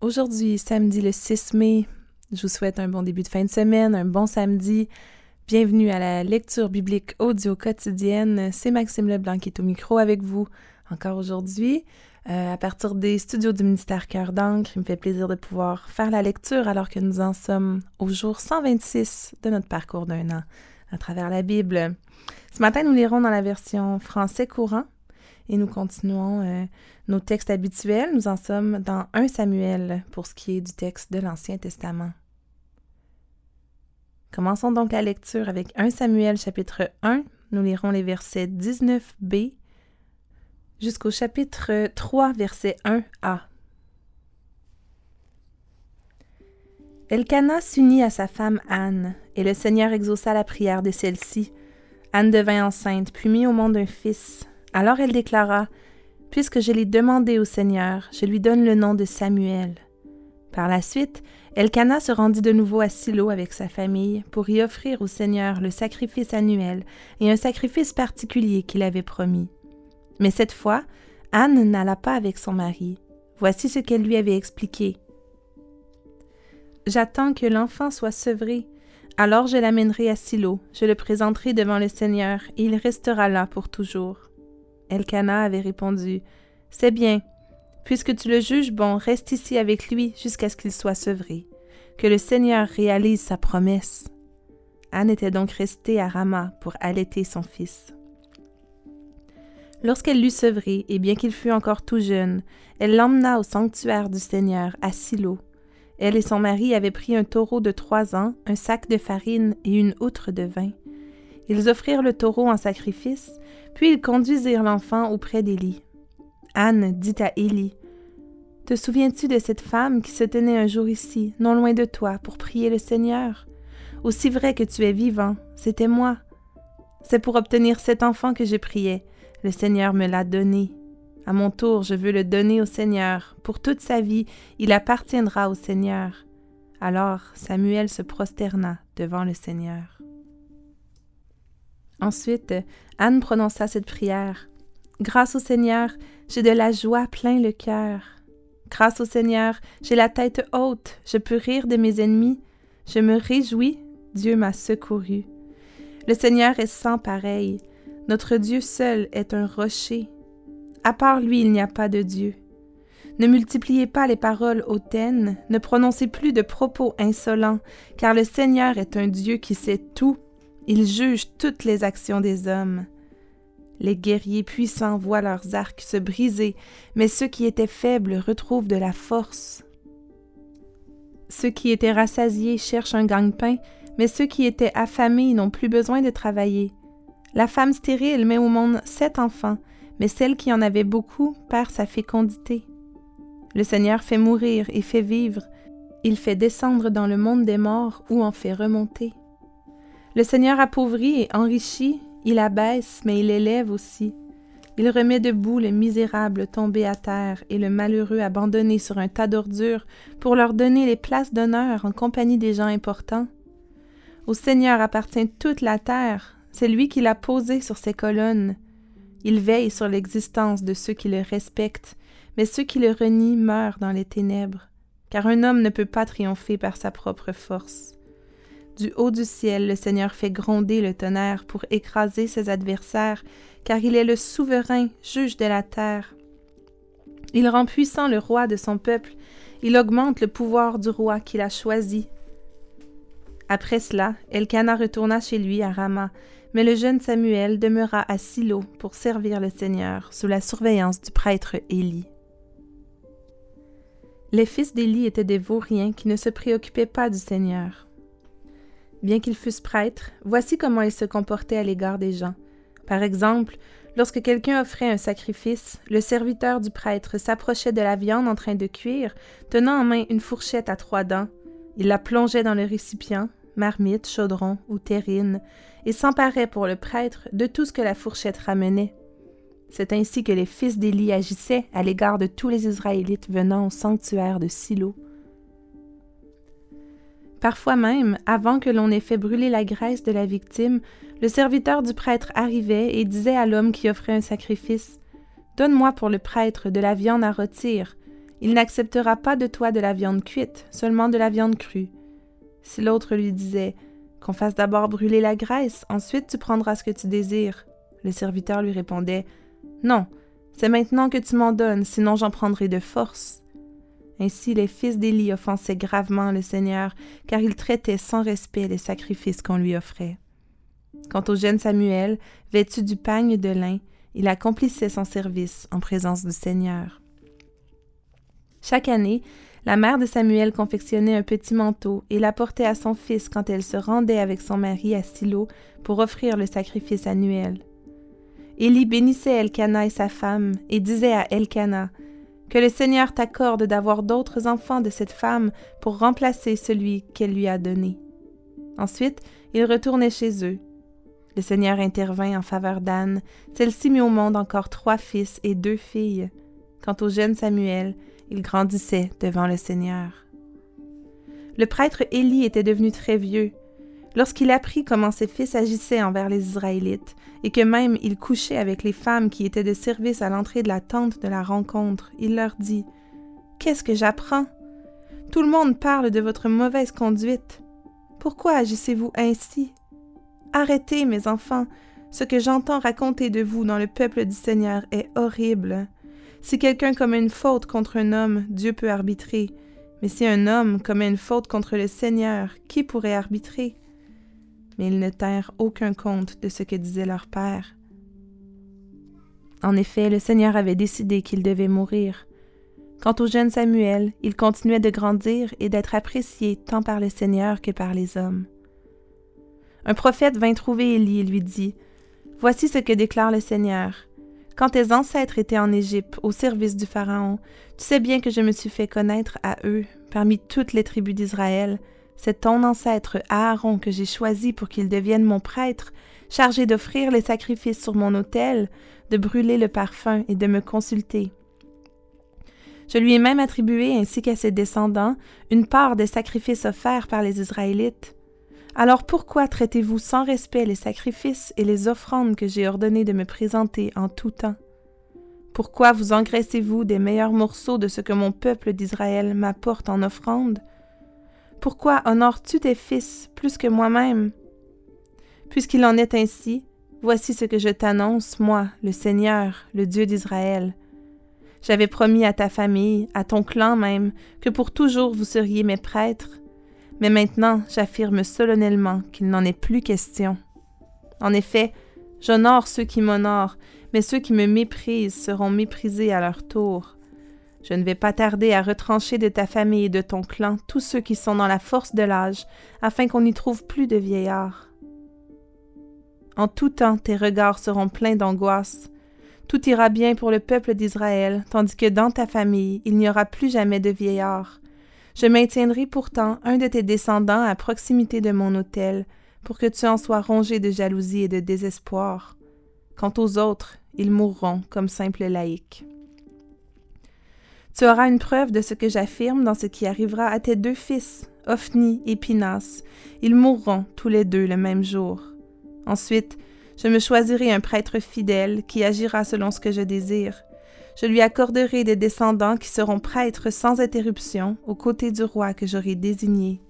Aujourd'hui, samedi le 6 mai, je vous souhaite un bon début de fin de semaine, un bon samedi. Bienvenue à la lecture biblique audio quotidienne. C'est Maxime Leblanc qui est au micro avec vous encore aujourd'hui. Euh, à partir des studios du ministère Cœur d'encre, il me fait plaisir de pouvoir faire la lecture alors que nous en sommes au jour 126 de notre parcours d'un an à travers la Bible. Ce matin, nous lirons dans la version français courant et nous continuons euh, nos textes habituels. Nous en sommes dans 1 Samuel pour ce qui est du texte de l'Ancien Testament. Commençons donc la lecture avec 1 Samuel chapitre 1. Nous lirons les versets 19b jusqu'au chapitre 3 verset 1a. Elkanah s'unit à sa femme Anne, et le Seigneur exauça la prière de celle-ci. Anne devint enceinte, puis mit au monde un fils. Alors elle déclara Puisque je l'ai demandé au Seigneur, je lui donne le nom de Samuel. Par la suite, Elkanah se rendit de nouveau à Silo avec sa famille pour y offrir au Seigneur le sacrifice annuel et un sacrifice particulier qu'il avait promis. Mais cette fois, Anne n'alla pas avec son mari. Voici ce qu'elle lui avait expliqué. J'attends que l'enfant soit sevré. Alors je l'amènerai à Silo, je le présenterai devant le Seigneur, et il restera là pour toujours. Elkanah avait répondu C'est bien. Puisque tu le juges bon, reste ici avec lui jusqu'à ce qu'il soit sevré. Que le Seigneur réalise sa promesse. Anne était donc restée à Rama pour allaiter son fils. Lorsqu'elle l'eut sevré, et bien qu'il fût encore tout jeune, elle l'emmena au sanctuaire du Seigneur, à Silo. Elle et son mari avaient pris un taureau de trois ans, un sac de farine et une outre de vin. Ils offrirent le taureau en sacrifice, puis ils conduisirent l'enfant auprès d'Élie. Anne dit à Élie Te souviens-tu de cette femme qui se tenait un jour ici, non loin de toi, pour prier le Seigneur? Aussi vrai que tu es vivant, c'était moi. C'est pour obtenir cet enfant que je priais. Le Seigneur me l'a donné. À mon tour, je veux le donner au Seigneur. Pour toute sa vie, il appartiendra au Seigneur. Alors Samuel se prosterna devant le Seigneur. Ensuite, Anne prononça cette prière. Grâce au Seigneur, j'ai de la joie plein le cœur. Grâce au Seigneur, j'ai la tête haute, je peux rire de mes ennemis. Je me réjouis, Dieu m'a secouru. Le Seigneur est sans pareil. Notre Dieu seul est un rocher. À part lui, il n'y a pas de Dieu. Ne multipliez pas les paroles hautaines, ne prononcez plus de propos insolents, car le Seigneur est un Dieu qui sait tout il juge toutes les actions des hommes. Les guerriers puissants voient leurs arcs se briser, mais ceux qui étaient faibles retrouvent de la force. Ceux qui étaient rassasiés cherchent un gagne-pain, mais ceux qui étaient affamés n'ont plus besoin de travailler. La femme stérile met au monde sept enfants, mais celle qui en avait beaucoup perd sa fécondité. Le Seigneur fait mourir et fait vivre, il fait descendre dans le monde des morts ou en fait remonter. Le Seigneur appauvrit et enrichit, il abaisse, mais il élève aussi. Il remet debout le misérable tombé à terre et le malheureux abandonné sur un tas d'ordures pour leur donner les places d'honneur en compagnie des gens importants. Au Seigneur appartient toute la terre, c'est lui qui l'a posée sur ses colonnes. Il veille sur l'existence de ceux qui le respectent, mais ceux qui le renient meurent dans les ténèbres, car un homme ne peut pas triompher par sa propre force. Du haut du ciel, le Seigneur fait gronder le tonnerre pour écraser ses adversaires, car il est le souverain juge de la terre. Il rend puissant le roi de son peuple, il augmente le pouvoir du roi qu'il a choisi. Après cela, Elkanah retourna chez lui à Rama, mais le jeune Samuel demeura à Silo pour servir le Seigneur sous la surveillance du prêtre Élie. Les fils d'Élie étaient des vauriens qui ne se préoccupaient pas du Seigneur. Bien qu'ils fussent prêtres, voici comment ils se comportaient à l'égard des gens. Par exemple, lorsque quelqu'un offrait un sacrifice, le serviteur du prêtre s'approchait de la viande en train de cuire, tenant en main une fourchette à trois dents. Il la plongeait dans le récipient, marmite, chaudron ou terrine, et s'emparait pour le prêtre de tout ce que la fourchette ramenait. C'est ainsi que les fils d'Élie agissaient à l'égard de tous les Israélites venant au sanctuaire de Silo. Parfois même, avant que l'on ait fait brûler la graisse de la victime, le serviteur du prêtre arrivait et disait à l'homme qui offrait un sacrifice Donne-moi pour le prêtre de la viande à rôtir. Il n'acceptera pas de toi de la viande cuite, seulement de la viande crue. Si l'autre lui disait Qu'on fasse d'abord brûler la graisse, ensuite tu prendras ce que tu désires, le serviteur lui répondait Non, c'est maintenant que tu m'en donnes, sinon j'en prendrai de force. Ainsi les fils d'Élie offensaient gravement le Seigneur, car ils traitaient sans respect les sacrifices qu'on lui offrait. Quant au jeune Samuel, vêtu du pagne de lin, il accomplissait son service en présence du Seigneur. Chaque année, la mère de Samuel confectionnait un petit manteau et l'apportait à son fils quand elle se rendait avec son mari à Silo pour offrir le sacrifice annuel. Élie bénissait Elkana et sa femme et disait à Elkana Que le Seigneur t'accorde d'avoir d'autres enfants de cette femme pour remplacer celui qu'elle lui a donné. Ensuite, ils retournaient chez eux. Le Seigneur intervint en faveur d'Anne. Celle-ci mit au monde encore trois fils et deux filles. Quant au jeune Samuel, il grandissait devant le Seigneur. Le prêtre Élie était devenu très vieux. Lorsqu'il apprit comment ses fils agissaient envers les Israélites, et que même il couchait avec les femmes qui étaient de service à l'entrée de la tente de la rencontre, il leur dit Qu'est-ce que j'apprends? Tout le monde parle de votre mauvaise conduite. Pourquoi agissez-vous ainsi? Arrêtez, mes enfants, ce que j'entends raconter de vous dans le peuple du Seigneur est horrible. Si quelqu'un commet une faute contre un homme, Dieu peut arbitrer. Mais si un homme commet une faute contre le Seigneur, qui pourrait arbitrer? Mais ils ne tinrent aucun compte de ce que disait leur père. En effet, le Seigneur avait décidé qu'il devait mourir. Quant au jeune Samuel, il continuait de grandir et d'être apprécié tant par le Seigneur que par les hommes. Un prophète vint trouver Élie et lui dit Voici ce que déclare le Seigneur. Quand tes ancêtres étaient en Égypte, au service du Pharaon, tu sais bien que je me suis fait connaître à eux, parmi toutes les tribus d'Israël, c'est ton ancêtre Aaron que j'ai choisi pour qu'il devienne mon prêtre, chargé d'offrir les sacrifices sur mon autel, de brûler le parfum et de me consulter. Je lui ai même attribué, ainsi qu'à ses descendants, une part des sacrifices offerts par les Israélites. Alors pourquoi traitez-vous sans respect les sacrifices et les offrandes que j'ai ordonné de me présenter en tout temps? Pourquoi vous engraissez-vous des meilleurs morceaux de ce que mon peuple d'Israël m'apporte en offrande? Pourquoi honores-tu tes fils plus que moi-même? Puisqu'il en est ainsi, voici ce que je t'annonce, moi, le Seigneur, le Dieu d'Israël. J'avais promis à ta famille, à ton clan même, que pour toujours vous seriez mes prêtres, mais maintenant j'affirme solennellement qu'il n'en est plus question. En effet, j'honore ceux qui m'honorent, mais ceux qui me méprisent seront méprisés à leur tour. Je ne vais pas tarder à retrancher de ta famille et de ton clan tous ceux qui sont dans la force de l'âge, afin qu'on n'y trouve plus de vieillards. En tout temps tes regards seront pleins d'angoisse. Tout ira bien pour le peuple d'Israël, tandis que dans ta famille il n'y aura plus jamais de vieillards. Je maintiendrai pourtant un de tes descendants à proximité de mon autel, pour que tu en sois rongé de jalousie et de désespoir. Quant aux autres, ils mourront comme simples laïcs. Tu auras une preuve de ce que j'affirme dans ce qui arrivera à tes deux fils, Ophni et Pinas. Ils mourront tous les deux le même jour. Ensuite, je me choisirai un prêtre fidèle qui agira selon ce que je désire. Je lui accorderai des descendants qui seront prêtres sans interruption aux côtés du roi que j'aurai désigné.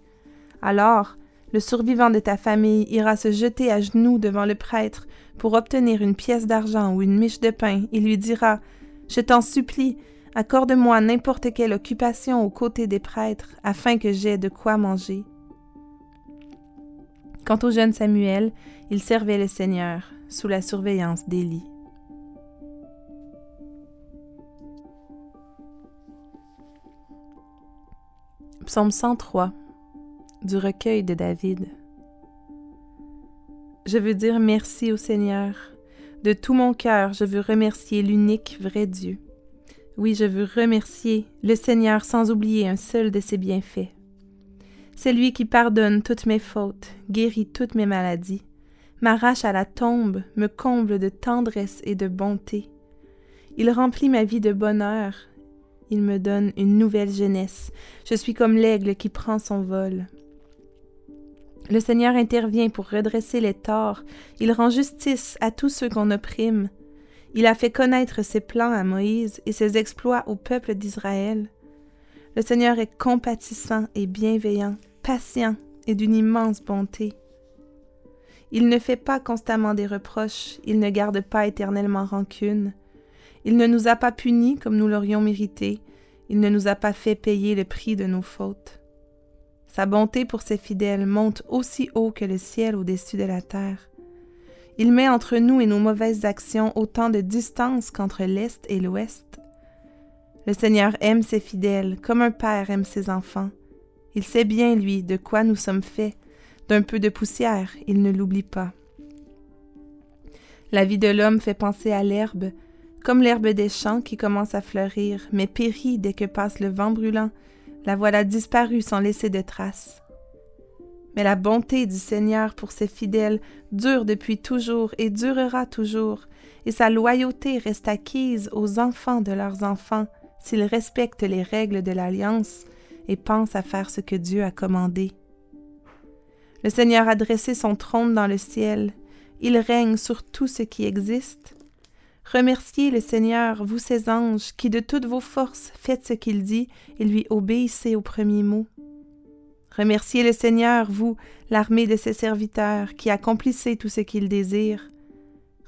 Alors, le survivant de ta famille ira se jeter à genoux devant le prêtre pour obtenir une pièce d'argent ou une miche de pain et lui dira Je t'en supplie, Accorde-moi n'importe quelle occupation aux côtés des prêtres, afin que j'aie de quoi manger. Quant au jeune Samuel, il servait le Seigneur sous la surveillance d'Élie. Psaume 103 du recueil de David. Je veux dire merci au Seigneur. De tout mon cœur, je veux remercier l'unique vrai Dieu. Oui, je veux remercier le Seigneur sans oublier un seul de ses bienfaits. C'est lui qui pardonne toutes mes fautes, guérit toutes mes maladies, m'arrache à la tombe, me comble de tendresse et de bonté. Il remplit ma vie de bonheur, il me donne une nouvelle jeunesse. Je suis comme l'aigle qui prend son vol. Le Seigneur intervient pour redresser les torts, il rend justice à tous ceux qu'on opprime. Il a fait connaître ses plans à Moïse et ses exploits au peuple d'Israël. Le Seigneur est compatissant et bienveillant, patient et d'une immense bonté. Il ne fait pas constamment des reproches, il ne garde pas éternellement rancune. Il ne nous a pas punis comme nous l'aurions mérité, il ne nous a pas fait payer le prix de nos fautes. Sa bonté pour ses fidèles monte aussi haut que le ciel au-dessus de la terre. Il met entre nous et nos mauvaises actions autant de distance qu'entre l'Est et l'Ouest. Le Seigneur aime ses fidèles comme un père aime ses enfants. Il sait bien, lui, de quoi nous sommes faits. D'un peu de poussière, il ne l'oublie pas. La vie de l'homme fait penser à l'herbe, comme l'herbe des champs qui commence à fleurir, mais périt dès que passe le vent brûlant. La voilà disparue sans laisser de traces. Mais la bonté du Seigneur pour ses fidèles dure depuis toujours et durera toujours, et sa loyauté reste acquise aux enfants de leurs enfants s'ils respectent les règles de l'alliance et pensent à faire ce que Dieu a commandé. Le Seigneur a dressé son trône dans le ciel, il règne sur tout ce qui existe. Remerciez le Seigneur, vous ses anges, qui de toutes vos forces faites ce qu'il dit et lui obéissez au premier mot. Remerciez le Seigneur, vous, l'armée de ses serviteurs, qui accomplissez tout ce qu'il désire.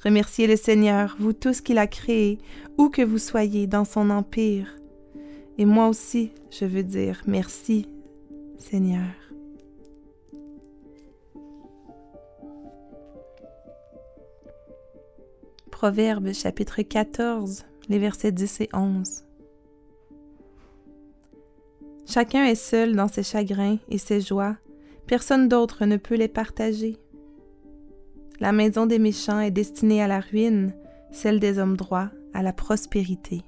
Remerciez le Seigneur, vous tous qu'il a créés, où que vous soyez dans son empire. Et moi aussi, je veux dire merci, Seigneur. Proverbe chapitre 14, les versets 10 et 11. Chacun est seul dans ses chagrins et ses joies, personne d'autre ne peut les partager. La maison des méchants est destinée à la ruine, celle des hommes droits à la prospérité.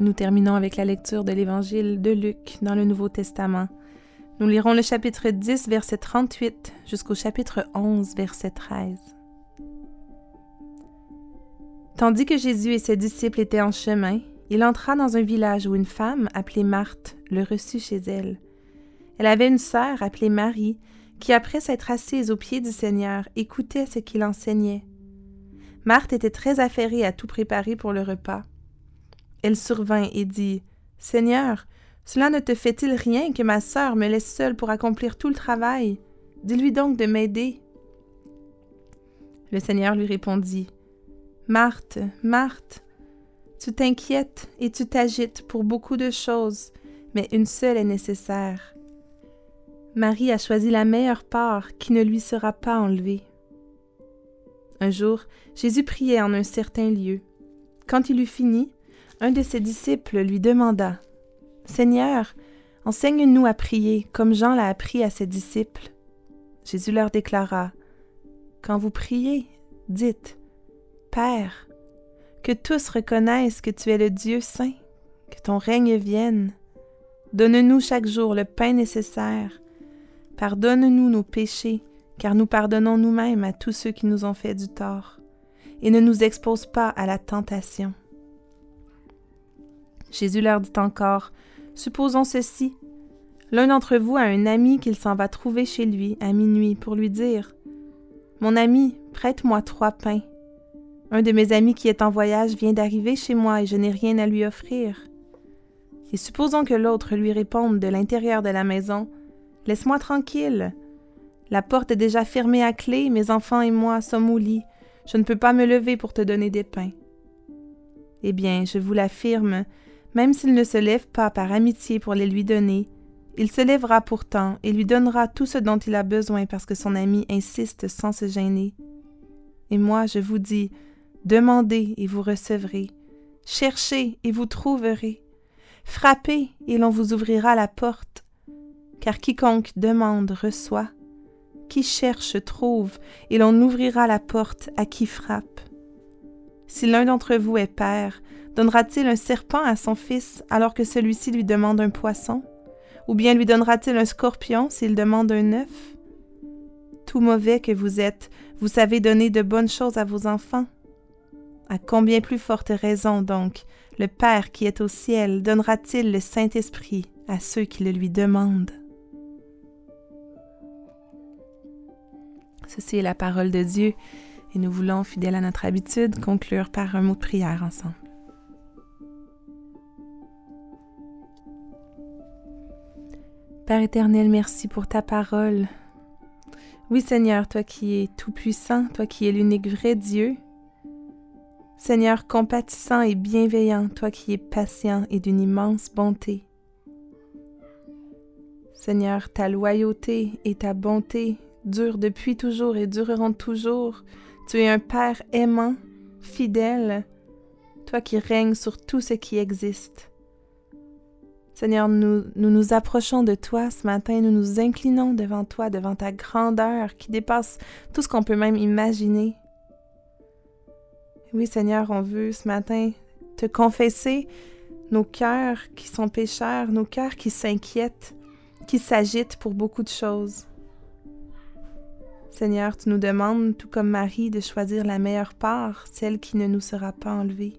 Nous terminons avec la lecture de l'Évangile de Luc dans le Nouveau Testament. Nous lirons le chapitre 10, verset 38 jusqu'au chapitre 11, verset 13. Tandis que Jésus et ses disciples étaient en chemin, il entra dans un village où une femme appelée Marthe le reçut chez elle. Elle avait une sœur appelée Marie, qui, après s'être assise aux pieds du Seigneur, écoutait ce qu'il enseignait. Marthe était très affairée à tout préparer pour le repas. Elle survint et dit Seigneur, cela ne te fait-il rien que ma sœur me laisse seule pour accomplir tout le travail? Dis-lui donc de m'aider. Le Seigneur lui répondit Marthe, Marthe, tu t'inquiètes et tu t'agites pour beaucoup de choses, mais une seule est nécessaire. Marie a choisi la meilleure part qui ne lui sera pas enlevée. Un jour, Jésus priait en un certain lieu. Quand il eut fini, un de ses disciples lui demanda Seigneur, enseigne-nous à prier comme Jean l'a appris à ses disciples. Jésus leur déclara Quand vous priez, dites Père, que tous reconnaissent que tu es le Dieu saint, que ton règne vienne. Donne-nous chaque jour le pain nécessaire. Pardonne-nous nos péchés, car nous pardonnons nous-mêmes à tous ceux qui nous ont fait du tort, et ne nous expose pas à la tentation. Jésus leur dit encore, Supposons ceci. L'un d'entre vous a un ami qu'il s'en va trouver chez lui à minuit pour lui dire, Mon ami, prête-moi trois pains un de mes amis qui est en voyage vient d'arriver chez moi et je n'ai rien à lui offrir. Et supposons que l'autre lui réponde de l'intérieur de la maison Laisse-moi tranquille. La porte est déjà fermée à clé, mes enfants et moi sommes au lit. Je ne peux pas me lever pour te donner des pains. Eh bien, je vous l'affirme, même s'il ne se lève pas par amitié pour les lui donner, il se lèvera pourtant et lui donnera tout ce dont il a besoin parce que son ami insiste sans se gêner. Et moi, je vous dis, Demandez et vous recevrez. Cherchez et vous trouverez. Frappez et l'on vous ouvrira la porte. Car quiconque demande reçoit. Qui cherche trouve et l'on ouvrira la porte à qui frappe. Si l'un d'entre vous est père, donnera-t-il un serpent à son fils alors que celui-ci lui demande un poisson? Ou bien lui donnera-t-il un scorpion s'il demande un œuf? Tout mauvais que vous êtes, vous savez donner de bonnes choses à vos enfants à combien plus forte raison, donc, le Père qui est au ciel donnera-t-il le Saint-Esprit à ceux qui le lui demandent? Ceci est la parole de Dieu, Et nous voulons, fidèles à notre habitude, conclure par un mot de prière ensemble. Père éternel, merci pour ta parole. Oui Seigneur, toi qui es tout-puissant, toi qui es l'unique vrai Dieu. Seigneur compatissant et bienveillant, toi qui es patient et d'une immense bonté. Seigneur, ta loyauté et ta bonté durent depuis toujours et dureront toujours. Tu es un Père aimant, fidèle, toi qui règnes sur tout ce qui existe. Seigneur, nous, nous, nous approchons de toi ce matin, nous nous inclinons devant toi, devant ta grandeur qui dépasse tout ce qu'on peut même imaginer. Oui, Seigneur, on veut ce matin te confesser nos cœurs qui sont pécheurs, nos cœurs qui s'inquiètent, qui s'agitent pour beaucoup de choses. Seigneur, tu nous demandes, tout comme Marie, de choisir la meilleure part, celle qui ne nous sera pas enlevée.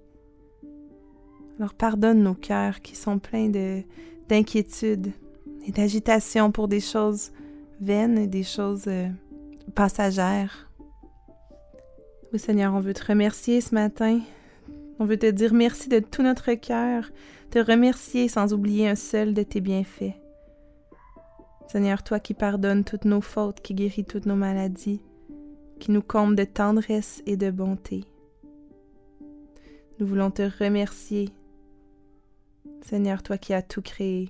Alors pardonne nos cœurs qui sont pleins de, d'inquiétude et d'agitation pour des choses vaines et des choses euh, passagères. Oui Seigneur, on veut te remercier ce matin. On veut te dire merci de tout notre cœur, te remercier sans oublier un seul de tes bienfaits. Seigneur, toi qui pardonnes toutes nos fautes, qui guéris toutes nos maladies, qui nous combles de tendresse et de bonté. Nous voulons te remercier Seigneur, toi qui as tout créé,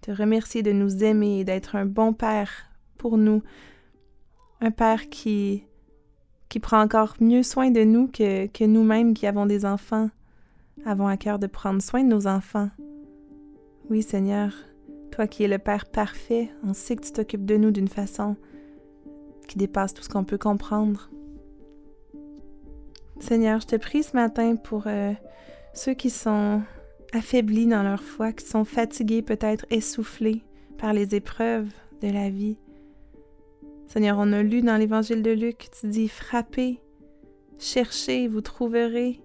te remercier de nous aimer et d'être un bon Père pour nous, un Père qui, qui prend encore mieux soin de nous que, que nous-mêmes qui avons des enfants, avons à cœur de prendre soin de nos enfants. Oui, Seigneur, toi qui es le Père parfait, on sait que tu t'occupes de nous d'une façon qui dépasse tout ce qu'on peut comprendre. Seigneur, je te prie ce matin pour euh, ceux qui sont affaiblis dans leur foi, qui sont fatigués, peut-être essoufflés par les épreuves de la vie. Seigneur, on a lu dans l'évangile de Luc, tu dis frappez, cherchez, vous trouverez.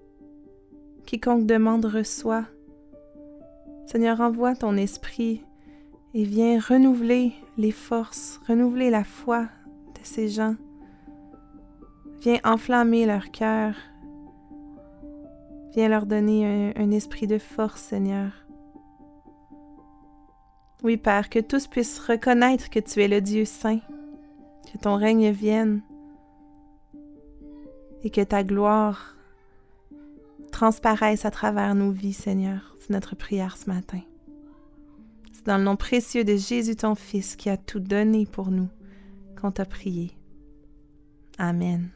Quiconque demande reçoit. Seigneur, envoie ton esprit et viens renouveler les forces, renouveler la foi de ces gens. Viens enflammer leur cœur, Viens leur donner un, esprit de force, Seigneur. Oui, Père, que tous puissent reconnaître que tu es le Dieu saint, que ton règne vienne et que ta gloire transparaisse à travers nos vies, Seigneur. C'est notre prière ce matin. C'est dans le nom précieux de Jésus, ton Fils, qui a tout donné pour nous, qu'on t'a prié. Amen.